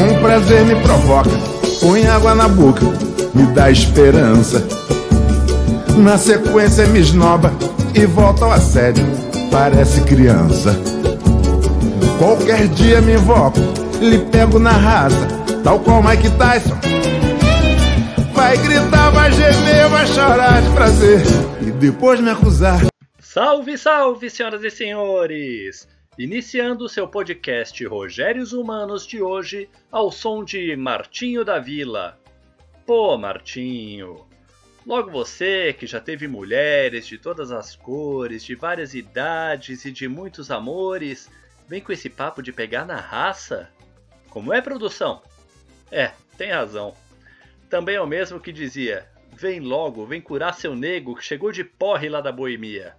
Com prazer me provoca, põe água na boca, me dá esperança. Na sequência me esnoba e volta ao assédio, parece criança. Qualquer dia me invoco, lhe pego na raça, tal qual Mike Tyson. Vai gritar, vai gemer, vai chorar de prazer e depois me acusar. Salve, salve, senhoras e senhores! Iniciando seu podcast Rogérios Humanos de hoje ao som de Martinho da Vila. Pô, Martinho, logo você que já teve mulheres de todas as cores, de várias idades e de muitos amores, vem com esse papo de pegar na raça? Como é, produção? É, tem razão. Também é o mesmo que dizia: vem logo, vem curar seu nego que chegou de porre lá da boemia.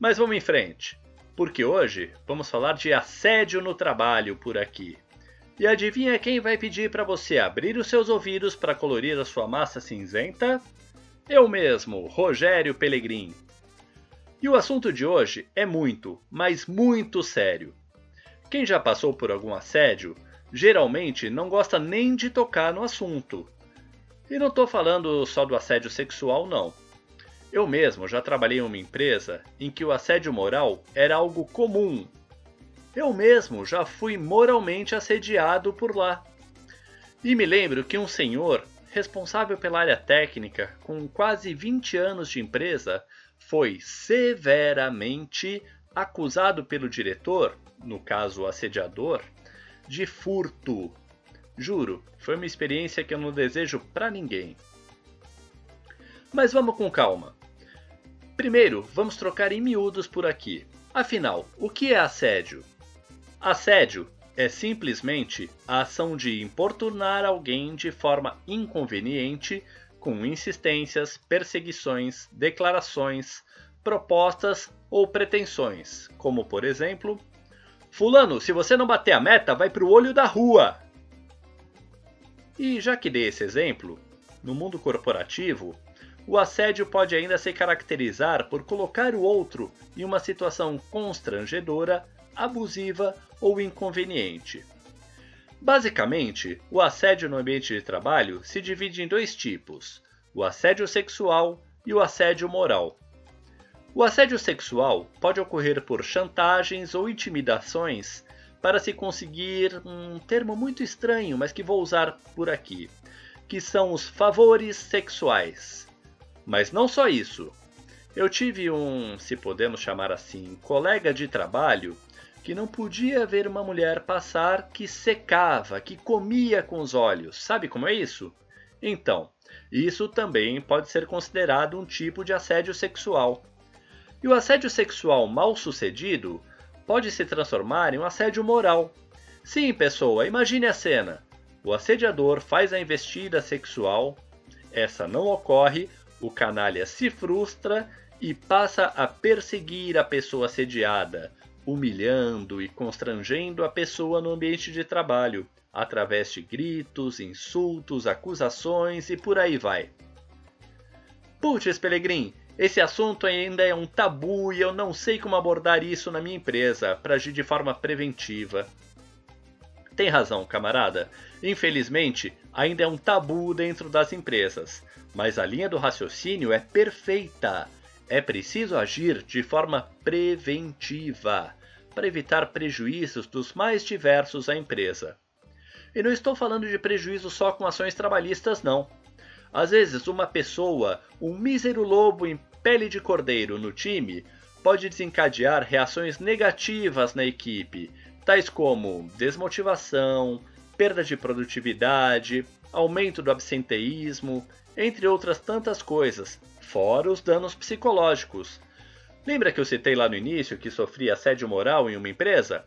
Mas vamos em frente, porque hoje vamos falar de assédio no trabalho por aqui. E adivinha quem vai pedir para você abrir os seus ouvidos para colorir a sua massa cinzenta? Eu mesmo, Rogério Pelegrim. E o assunto de hoje é muito, mas muito sério. Quem já passou por algum assédio geralmente não gosta nem de tocar no assunto. E não estou falando só do assédio sexual, não. Eu mesmo já trabalhei em uma empresa em que o assédio moral era algo comum. Eu mesmo já fui moralmente assediado por lá. E me lembro que um senhor, responsável pela área técnica, com quase 20 anos de empresa, foi severamente acusado pelo diretor, no caso o assediador, de furto Juro, foi uma experiência que eu não desejo para ninguém. Mas vamos com calma. Primeiro, vamos trocar em miúdos por aqui. Afinal, o que é assédio? Assédio é simplesmente a ação de importunar alguém de forma inconveniente com insistências, perseguições, declarações, propostas ou pretensões, como por exemplo: Fulano, se você não bater a meta, vai pro olho da rua. E já que dei esse exemplo, no mundo corporativo, o assédio pode ainda se caracterizar por colocar o outro em uma situação constrangedora, abusiva ou inconveniente. Basicamente, o assédio no ambiente de trabalho se divide em dois tipos: o assédio sexual e o assédio moral. O assédio sexual pode ocorrer por chantagens ou intimidações para se conseguir um termo muito estranho, mas que vou usar por aqui, que são os favores sexuais. Mas não só isso. Eu tive um, se podemos chamar assim, colega de trabalho que não podia ver uma mulher passar que secava, que comia com os olhos. Sabe como é isso? Então, isso também pode ser considerado um tipo de assédio sexual. E o assédio sexual mal sucedido pode se transformar em um assédio moral. Sim, pessoa, imagine a cena. O assediador faz a investida sexual, essa não ocorre, o canalha se frustra e passa a perseguir a pessoa assediada, humilhando e constrangendo a pessoa no ambiente de trabalho, através de gritos, insultos, acusações e por aí vai. Putz, Pelegrim, esse assunto ainda é um tabu e eu não sei como abordar isso na minha empresa para agir de forma preventiva. Tem razão, camarada. Infelizmente, ainda é um tabu dentro das empresas, mas a linha do raciocínio é perfeita. É preciso agir de forma preventiva para evitar prejuízos dos mais diversos à empresa. E não estou falando de prejuízo só com ações trabalhistas, não. Às vezes, uma pessoa, um mísero lobo em pele de cordeiro no time pode desencadear reações negativas na equipe, tais como desmotivação, perda de produtividade, aumento do absenteísmo, entre outras tantas coisas, fora os danos psicológicos. Lembra que eu citei lá no início que sofri assédio moral em uma empresa?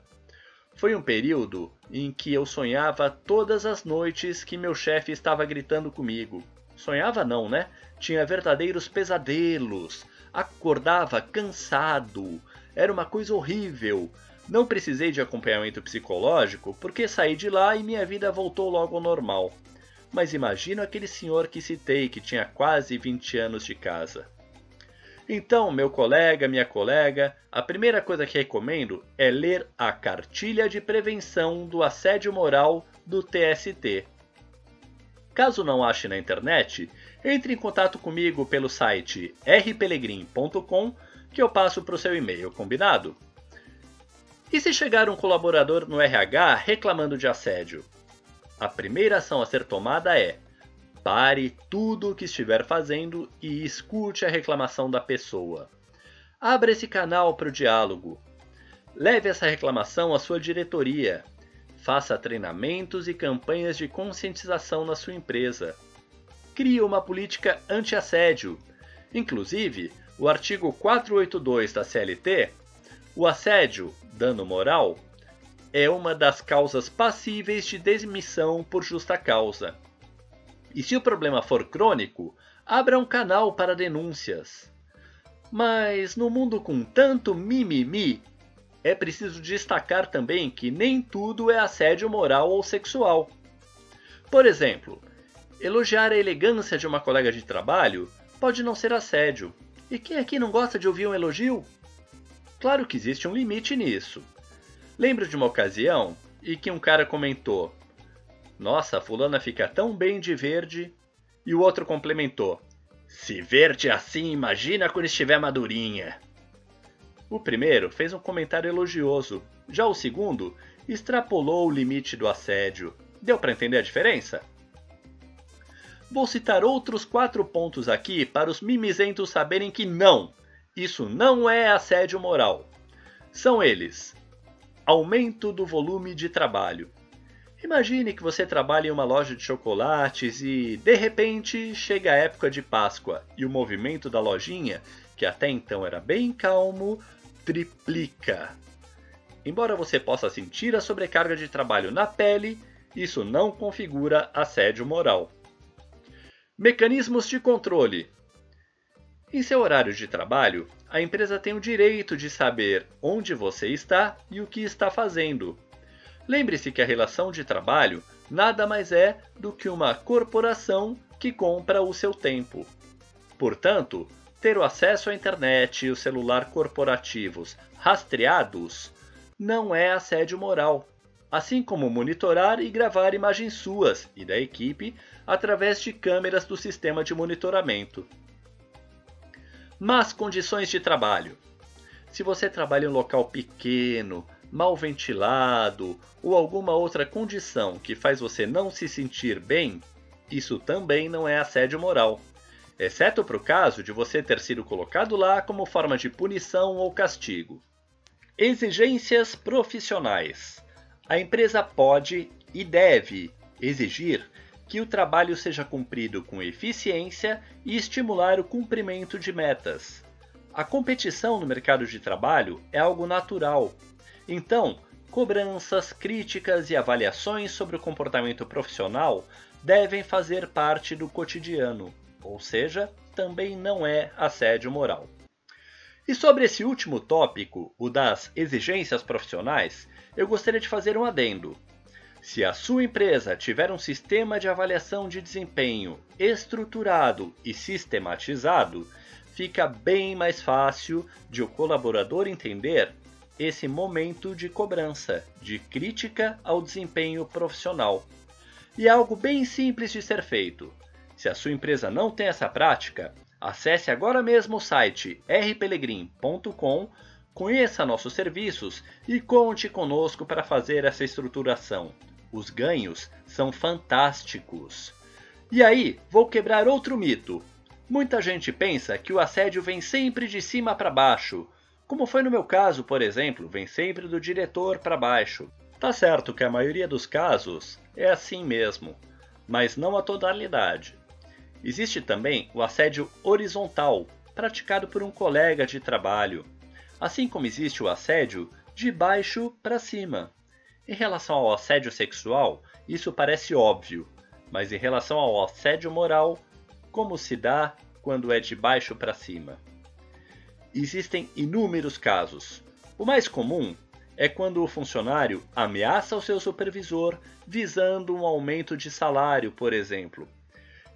Foi um período em que eu sonhava todas as noites que meu chefe estava gritando comigo. Sonhava não, né? Tinha verdadeiros pesadelos. Acordava cansado. Era uma coisa horrível. Não precisei de acompanhamento psicológico porque saí de lá e minha vida voltou logo ao normal. Mas imagino aquele senhor que citei que tinha quase 20 anos de casa. Então, meu colega, minha colega, a primeira coisa que recomendo é ler a Cartilha de Prevenção do Assédio Moral do TST. Caso não ache na internet, entre em contato comigo pelo site rpelegrim.com que eu passo para o seu e-mail, combinado? E se chegar um colaborador no RH reclamando de assédio? A primeira ação a ser tomada é: pare tudo o que estiver fazendo e escute a reclamação da pessoa. Abra esse canal para o diálogo. Leve essa reclamação à sua diretoria. Faça treinamentos e campanhas de conscientização na sua empresa. Crie uma política anti-assédio. Inclusive, o artigo 482 da CLT, o assédio, dano moral, é uma das causas passíveis de demissão por justa causa. E se o problema for crônico, abra um canal para denúncias. Mas no mundo com tanto mimimi, é preciso destacar também que nem tudo é assédio moral ou sexual. Por exemplo, elogiar a elegância de uma colega de trabalho pode não ser assédio. E quem aqui não gosta de ouvir um elogio? Claro que existe um limite nisso. Lembro de uma ocasião em que um cara comentou: Nossa, fulana fica tão bem de verde. E o outro complementou: Se verde assim, imagina quando estiver madurinha. O primeiro fez um comentário elogioso, já o segundo extrapolou o limite do assédio. Deu para entender a diferença? Vou citar outros quatro pontos aqui para os mimizentos saberem que não, isso não é assédio moral. São eles: aumento do volume de trabalho. Imagine que você trabalha em uma loja de chocolates e, de repente, chega a época de Páscoa e o movimento da lojinha, que até então era bem calmo, triplica. Embora você possa sentir a sobrecarga de trabalho na pele, isso não configura assédio moral. Mecanismos de controle. Em seu horário de trabalho, a empresa tem o direito de saber onde você está e o que está fazendo. Lembre-se que a relação de trabalho nada mais é do que uma corporação que compra o seu tempo. Portanto, ter o acesso à internet e o celular corporativos rastreados não é assédio moral, assim como monitorar e gravar imagens suas e da equipe através de câmeras do sistema de monitoramento. Más condições de trabalho. Se você trabalha em um local pequeno, mal ventilado ou alguma outra condição que faz você não se sentir bem, isso também não é assédio moral, exceto para o caso de você ter sido colocado lá como forma de punição ou castigo. Exigências profissionais. A empresa pode e deve exigir que o trabalho seja cumprido com eficiência e estimular o cumprimento de metas. A competição no mercado de trabalho é algo natural. Então, cobranças, críticas e avaliações sobre o comportamento profissional devem fazer parte do cotidiano, ou seja, também não é assédio moral. E sobre esse último tópico, o das exigências profissionais, eu gostaria de fazer um adendo. Se a sua empresa tiver um sistema de avaliação de desempenho estruturado e sistematizado, fica bem mais fácil de o colaborador entender esse momento de cobrança, de crítica ao desempenho profissional. E é algo bem simples de ser feito. Se a sua empresa não tem essa prática, acesse agora mesmo o site rpelegrim.com, conheça nossos serviços e conte conosco para fazer essa estruturação. Os ganhos são fantásticos. E aí, vou quebrar outro mito. Muita gente pensa que o assédio vem sempre de cima para baixo. Como foi no meu caso, por exemplo, vem sempre do diretor para baixo. Tá certo que a maioria dos casos é assim mesmo, mas não a totalidade. Existe também o assédio horizontal, praticado por um colega de trabalho, assim como existe o assédio de baixo para cima. Em relação ao assédio sexual, isso parece óbvio, mas em relação ao assédio moral, como se dá quando é de baixo para cima? Existem inúmeros casos. O mais comum é quando o funcionário ameaça o seu supervisor visando um aumento de salário, por exemplo.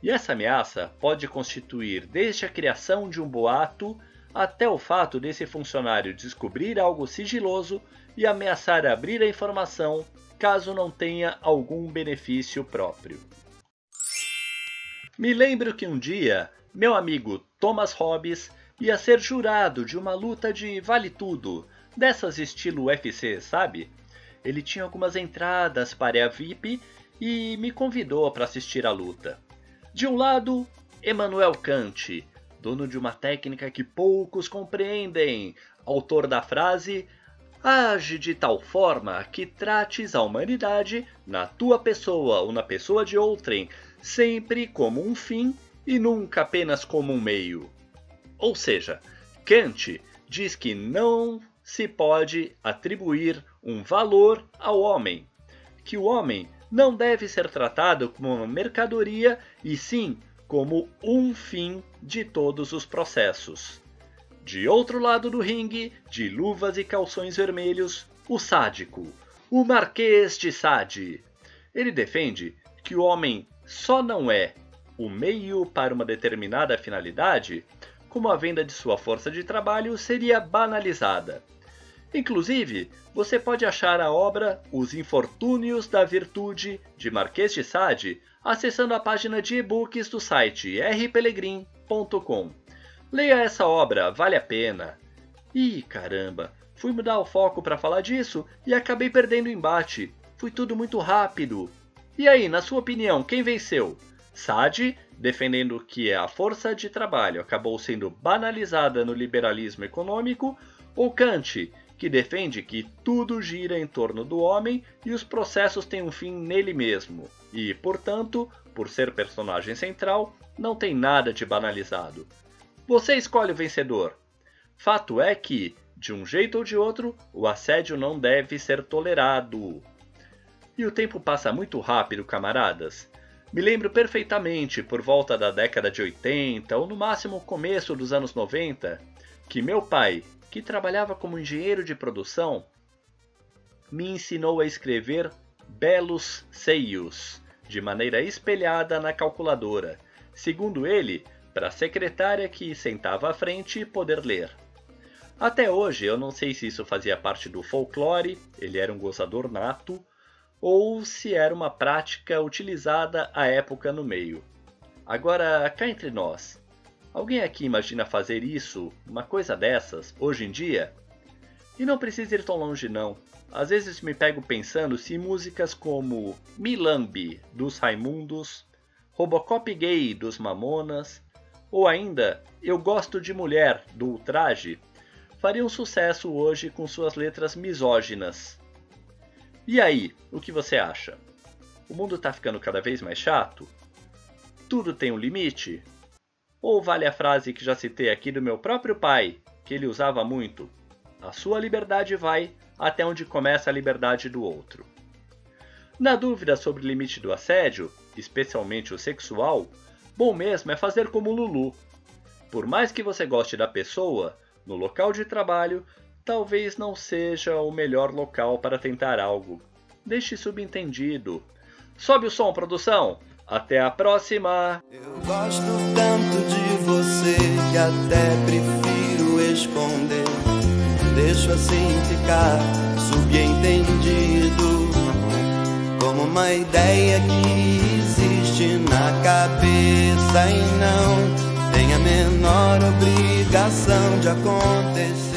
E essa ameaça pode constituir desde a criação de um boato até o fato desse funcionário descobrir algo sigiloso e ameaçar abrir a informação caso não tenha algum benefício próprio. Me lembro que um dia meu amigo Thomas Hobbes ia ser jurado de uma luta de vale tudo, dessas estilo UFC, sabe? Ele tinha algumas entradas para a VIP e me convidou para assistir a luta. De um lado, Emmanuel Kant, dono de uma técnica que poucos compreendem, autor da frase Age de tal forma que trates a humanidade, na tua pessoa ou na pessoa de outrem, sempre como um fim e nunca apenas como um meio. Ou seja, Kant diz que não se pode atribuir um valor ao homem, que o homem não deve ser tratado como uma mercadoria e sim como um fim de todos os processos. De outro lado do ringue, de luvas e calções vermelhos, o sádico, o Marquês de Sade. Ele defende que o homem só não é o meio para uma determinada finalidade como a venda de sua força de trabalho seria banalizada. Inclusive, você pode achar a obra Os Infortúnios da Virtude, de Marquês de Sade, acessando a página de e-books do site rpelegrim.com. Leia essa obra, vale a pena. Ih, caramba, fui mudar o foco para falar disso e acabei perdendo o embate. Foi tudo muito rápido. E aí, na sua opinião, quem venceu? Sade, defendendo que a força de trabalho acabou sendo banalizada no liberalismo econômico, ou Kant, que defende que tudo gira em torno do homem e os processos têm um fim nele mesmo, e, portanto, por ser personagem central, não tem nada de banalizado. Você escolhe o vencedor. Fato é que, de um jeito ou de outro, o assédio não deve ser tolerado. E o tempo passa muito rápido, camaradas. Me lembro perfeitamente, por volta da década de 80 ou no máximo começo dos anos 90, que meu pai, que trabalhava como engenheiro de produção, me ensinou a escrever belos seios de maneira espelhada na calculadora. Segundo ele, para a secretária que sentava à frente poder ler. Até hoje eu não sei se isso fazia parte do folclore, ele era um gozador nato, ou se era uma prática utilizada à época no meio. Agora, cá entre nós, alguém aqui imagina fazer isso, uma coisa dessas, hoje em dia? E não precisa ir tão longe não. Às vezes me pego pensando se músicas como Milambi, dos Raimundos, Robocop Gay, dos Mamonas, ou ainda Eu Gosto de Mulher, do Ultraje, fariam sucesso hoje com suas letras misóginas. E aí, o que você acha? O mundo está ficando cada vez mais chato? Tudo tem um limite? Ou vale a frase que já citei aqui do meu próprio pai, que ele usava muito: A sua liberdade vai até onde começa a liberdade do outro. Na dúvida sobre o limite do assédio, especialmente o sexual, Bom mesmo é fazer como Lulu. Por mais que você goste da pessoa, no local de trabalho, talvez não seja o melhor local para tentar algo. Deixe subentendido. Sobe o som, produção! Até a próxima! Eu gosto tanto de você que até prefiro esconder. Deixo assim ficar subentendido como uma ideia que existe na cabeça e não tem a menor obrigação de acontecer.